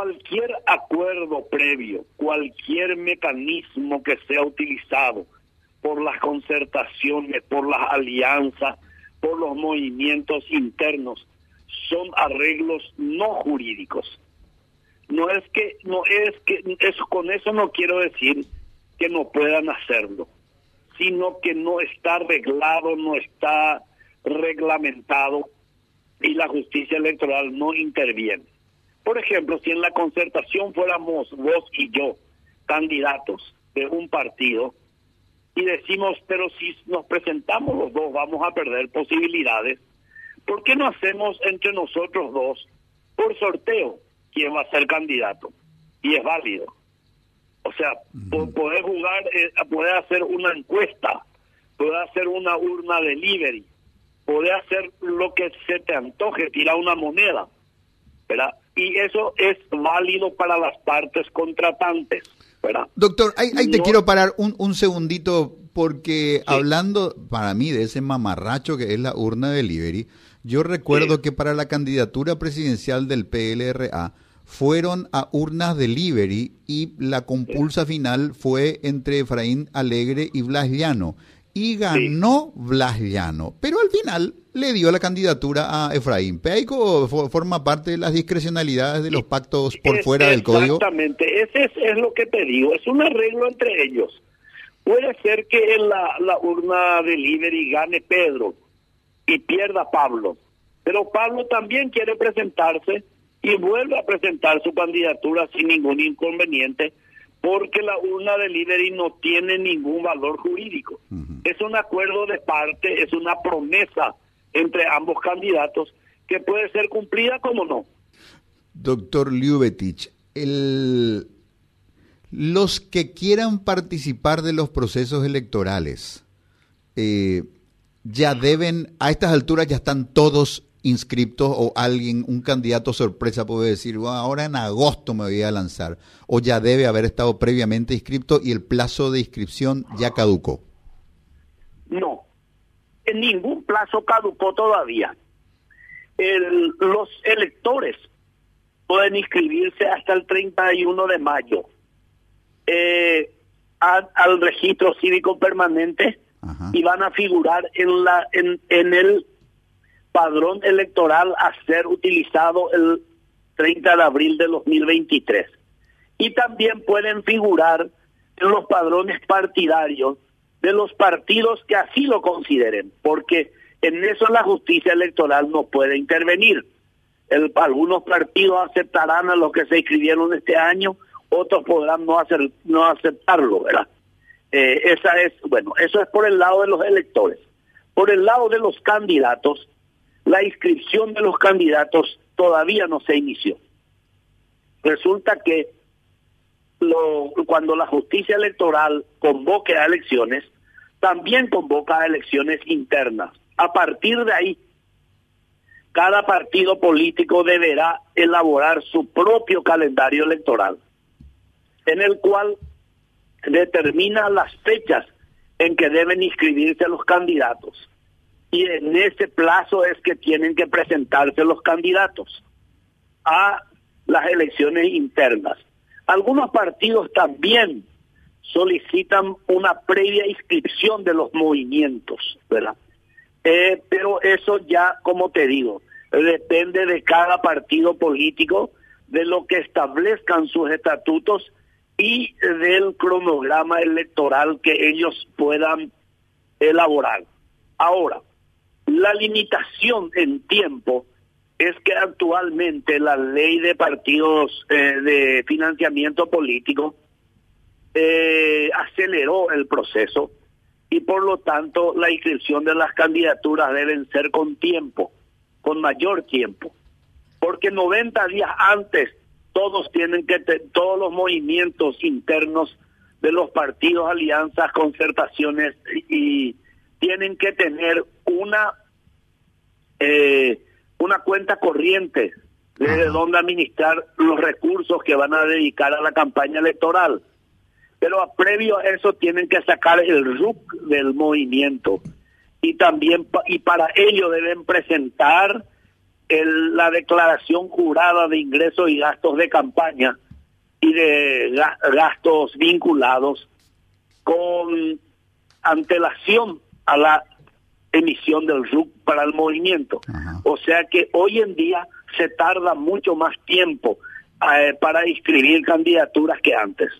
cualquier acuerdo previo, cualquier mecanismo que sea utilizado por las concertaciones, por las alianzas, por los movimientos internos, son arreglos no jurídicos. No es que, no es que, eso, con eso no quiero decir que no puedan hacerlo, sino que no está arreglado, no está reglamentado y la justicia electoral no interviene. Por ejemplo, si en la concertación fuéramos vos y yo, candidatos de un partido, y decimos, pero si nos presentamos los dos vamos a perder posibilidades, ¿por qué no hacemos entre nosotros dos por sorteo quién va a ser candidato? Y es válido. O sea, poder jugar, eh, poder hacer una encuesta, poder hacer una urna delivery, poder hacer lo que se te antoje, tirar una moneda, ¿verdad? Y eso es válido para las partes contratantes. Doctor, ahí, te quiero parar un, un segundito porque hablando para mí de ese mamarracho que es la urna delivery, yo recuerdo que para la candidatura presidencial del PLRA fueron a urnas delivery y la compulsa final fue entre Efraín Alegre y Blas Llano. Y ganó Blas Llano, pero al final le dio la candidatura a Efraín. Peico forma parte de las discrecionalidades de los pactos por fuera del código. Exactamente, ese es, lo que te digo, es un arreglo entre ellos. Puede ser que en la, la urna delivery gane Pedro y pierda Pablo, pero Pablo también quiere presentarse y vuelve a presentar su candidatura sin ningún inconveniente porque la urna delivery no tiene ningún valor jurídico. Es un acuerdo de parte, es una promesa entre ambos candidatos que puede ser cumplida como no. Doctor Ljubetich, el, los que quieran participar de los procesos electorales eh, ya deben, a estas alturas ya están todos inscriptos o alguien, un candidato sorpresa puede decir, ahora en agosto me voy a lanzar, o ya debe haber estado previamente inscripto y el plazo de inscripción ya caducó? No, en ningún plazo caducó todavía. los electores pueden inscribirse hasta el 31 de mayo eh, al registro cívico permanente y van a figurar en la en, en el padrón electoral a ser utilizado el 30 de abril de 2023. Y también pueden figurar en los padrones partidarios de los partidos que así lo consideren, porque en eso la justicia electoral no puede intervenir. Algunos partidos aceptarán a los que se inscribieron este año, otros podrán no hacer no aceptarlo, ¿verdad? Eh, esa es, bueno, eso es por el lado de los electores. Por el lado de los candidatos, la inscripción de los candidatos todavía no se inició. Resulta que cuando la justicia electoral convoque a elecciones, también convoca a elecciones internas. A partir de ahí, cada partido político deberá elaborar su propio calendario electoral, en el cual determina las fechas en que deben inscribirse los candidatos y en ese plazo es que tienen que presentarse los candidatos a las elecciones internas. Algunos partidos también solicitan una previa inscripción de los movimientos, ¿verdad? Eh, pero eso ya, como te digo, depende de cada partido político, de lo que establezcan sus estatutos y del cronograma electoral que ellos puedan elaborar. Ahora, la limitación en tiempo es que actualmente la ley de partidos eh, de financiamiento político eh, aceleró el proceso y por lo tanto la inscripción de las candidaturas deben ser con tiempo, con mayor tiempo, porque 90 días antes todos tienen que todos los movimientos internos de los partidos, alianzas, concertaciones y tienen que tener una eh, una cuenta corriente de donde administrar los recursos que van a dedicar a la campaña electoral. Pero a previo a eso tienen que sacar el RUC del movimiento y también y para ello deben presentar la declaración jurada de ingresos y gastos de campaña y de gastos vinculados con antelación a la emisión del RUC para el movimiento. O sea que hoy en día se tarda mucho más tiempo eh, para inscribir candidaturas que antes.